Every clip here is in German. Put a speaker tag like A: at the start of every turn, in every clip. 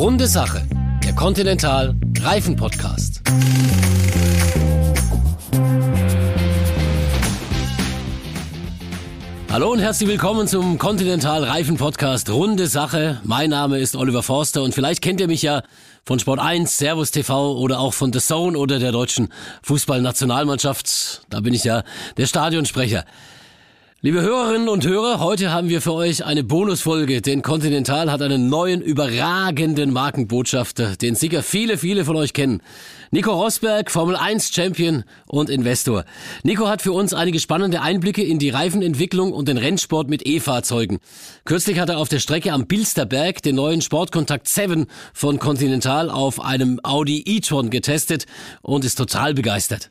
A: Runde Sache, der Continental Reifen Podcast. Hallo und herzlich willkommen zum Continental Reifen Podcast Runde Sache. Mein Name ist Oliver Forster und vielleicht kennt ihr mich ja von Sport 1, Servus TV oder auch von The Zone oder der deutschen Fußballnationalmannschaft. Da bin ich ja der Stadionsprecher. Liebe Hörerinnen und Hörer, heute haben wir für euch eine Bonusfolge, denn Continental hat einen neuen, überragenden Markenbotschafter, den sicher viele, viele von euch kennen. Nico Rosberg, Formel 1 Champion und Investor. Nico hat für uns einige spannende Einblicke in die Reifenentwicklung und den Rennsport mit E-Fahrzeugen. Kürzlich hat er auf der Strecke am Bilsterberg den neuen Sportkontakt 7 von Continental auf einem Audi e-tron getestet und ist total begeistert.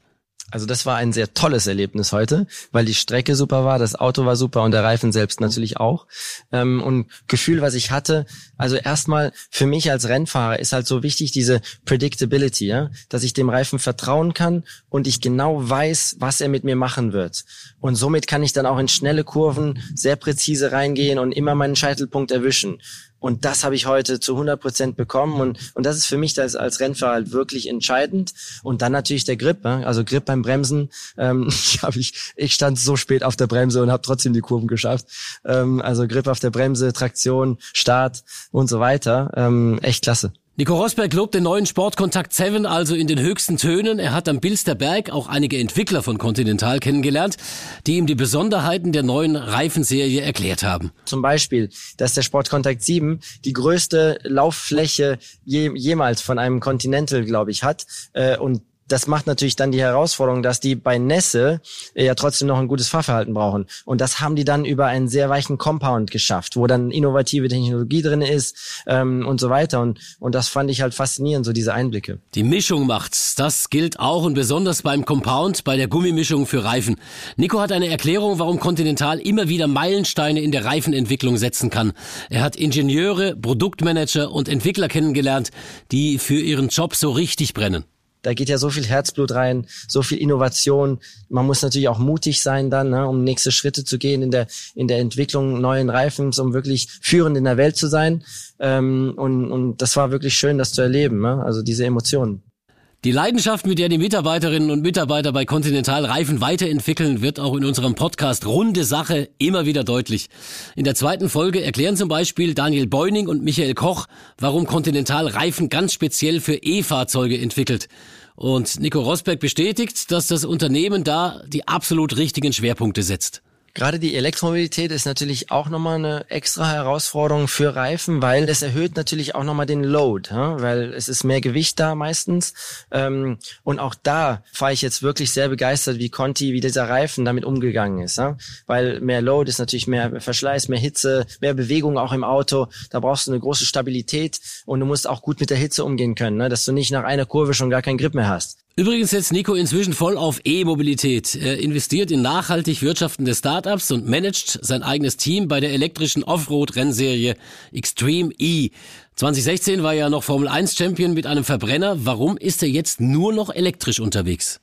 B: Also das war ein sehr tolles Erlebnis heute, weil die Strecke super war, das Auto war super und der Reifen selbst natürlich auch. Ähm, und Gefühl, was ich hatte, also erstmal für mich als Rennfahrer ist halt so wichtig diese Predictability, ja? dass ich dem Reifen vertrauen kann und ich genau weiß, was er mit mir machen wird. Und somit kann ich dann auch in schnelle Kurven sehr präzise reingehen und immer meinen Scheitelpunkt erwischen. Und das habe ich heute zu 100 Prozent bekommen. Und, und das ist für mich das als Rennfahrer halt wirklich entscheidend. Und dann natürlich der Grip. Ne? Also Grip beim Bremsen. Ähm, ich, hab ich, ich stand so spät auf der Bremse und habe trotzdem die Kurven geschafft. Ähm, also Grip auf der Bremse, Traktion, Start und so weiter. Ähm, echt klasse.
A: Nico Rosberg lobt den neuen Sportkontakt 7 also in den höchsten Tönen. Er hat am Bilsterberg auch einige Entwickler von Continental kennengelernt, die ihm die Besonderheiten der neuen Reifenserie erklärt haben.
B: Zum Beispiel, dass der Sportkontakt 7 die größte Lauffläche je, jemals von einem Continental, glaube ich, hat. Äh, und das macht natürlich dann die Herausforderung, dass die bei Nässe äh, ja trotzdem noch ein gutes Fahrverhalten brauchen. Und das haben die dann über einen sehr weichen Compound geschafft, wo dann innovative Technologie drin ist ähm, und so weiter. Und, und das fand ich halt faszinierend, so diese Einblicke.
A: Die Mischung macht's. Das gilt auch und besonders beim Compound, bei der Gummimischung für Reifen. Nico hat eine Erklärung, warum Continental immer wieder Meilensteine in der Reifenentwicklung setzen kann. Er hat Ingenieure, Produktmanager und Entwickler kennengelernt, die für ihren Job so richtig brennen
B: da geht ja so viel Herzblut rein, so viel Innovation. Man muss natürlich auch mutig sein dann, ne, um nächste Schritte zu gehen in der in der Entwicklung neuen Reifens, um wirklich führend in der Welt zu sein. Ähm, und, und das war wirklich schön, das zu erleben. Ne? Also diese Emotionen.
A: Die Leidenschaft, mit der die Mitarbeiterinnen und Mitarbeiter bei Continental Reifen weiterentwickeln, wird auch in unserem Podcast Runde Sache immer wieder deutlich. In der zweiten Folge erklären zum Beispiel Daniel Beuning und Michael Koch, warum Continental Reifen ganz speziell für E-Fahrzeuge entwickelt. Und Nico Rosberg bestätigt, dass das Unternehmen da die absolut richtigen Schwerpunkte setzt.
B: Gerade die Elektromobilität ist natürlich auch nochmal eine extra Herausforderung für Reifen, weil es erhöht natürlich auch nochmal den Load, weil es ist mehr Gewicht da meistens. Ähm, und auch da fahre ich jetzt wirklich sehr begeistert, wie Conti, wie dieser Reifen damit umgegangen ist. Weil mehr Load ist natürlich mehr Verschleiß, mehr Hitze, mehr Bewegung auch im Auto. Da brauchst du eine große Stabilität und du musst auch gut mit der Hitze umgehen können, ne? dass du nicht nach einer Kurve schon gar keinen Grip mehr hast.
A: Übrigens setzt Nico inzwischen voll auf E-Mobilität. Er investiert in nachhaltig wirtschaftende Startups und managt sein eigenes Team bei der elektrischen Offroad-Rennserie Extreme E. 2016 war er noch Formel 1 Champion mit einem Verbrenner. Warum ist er jetzt nur noch elektrisch unterwegs?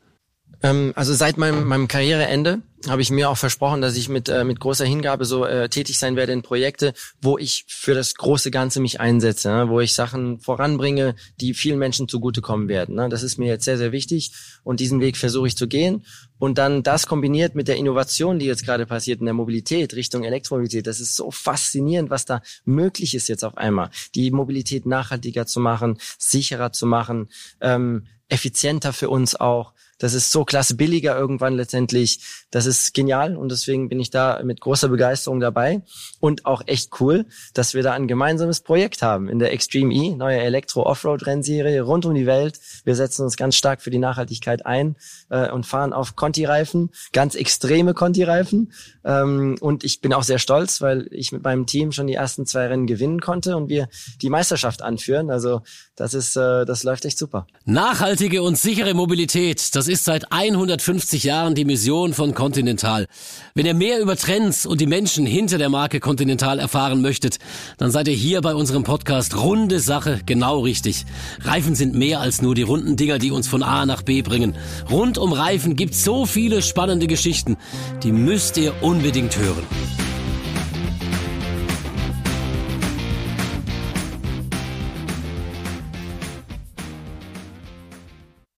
B: Ähm, also seit meinem, meinem Karriereende habe ich mir auch versprochen, dass ich mit, äh, mit großer Hingabe so äh, tätig sein werde in Projekte, wo ich für das große Ganze mich einsetze, ne? wo ich Sachen voranbringe, die vielen Menschen zugutekommen werden. Ne? Das ist mir jetzt sehr, sehr wichtig und diesen Weg versuche ich zu gehen. Und dann das kombiniert mit der Innovation, die jetzt gerade passiert in der Mobilität Richtung Elektromobilität, das ist so faszinierend, was da möglich ist jetzt auf einmal. Die Mobilität nachhaltiger zu machen, sicherer zu machen, ähm, effizienter für uns auch. Das ist so klasse billiger irgendwann letztendlich. Das ist genial und deswegen bin ich da mit großer Begeisterung dabei und auch echt cool, dass wir da ein gemeinsames Projekt haben in der Extreme E, neue Elektro-Offroad-Rennserie rund um die Welt. Wir setzen uns ganz stark für die Nachhaltigkeit ein äh, und fahren auf Conti-Reifen, ganz extreme Conti-Reifen. Ähm, und ich bin auch sehr stolz, weil ich mit meinem Team schon die ersten zwei Rennen gewinnen konnte und wir die Meisterschaft anführen. Also das ist, äh, das läuft echt super.
A: Nachhaltige und sichere Mobilität, das ist seit 150 Jahren die Mission von Continental. Wenn ihr mehr über Trends und die Menschen hinter der Marke Continental erfahren möchtet, dann seid ihr hier bei unserem Podcast Runde Sache genau richtig. Reifen sind mehr als nur die runden Dinger, die uns von A nach B bringen. Rund um Reifen gibt's so viele spannende Geschichten, die müsst ihr unbedingt hören.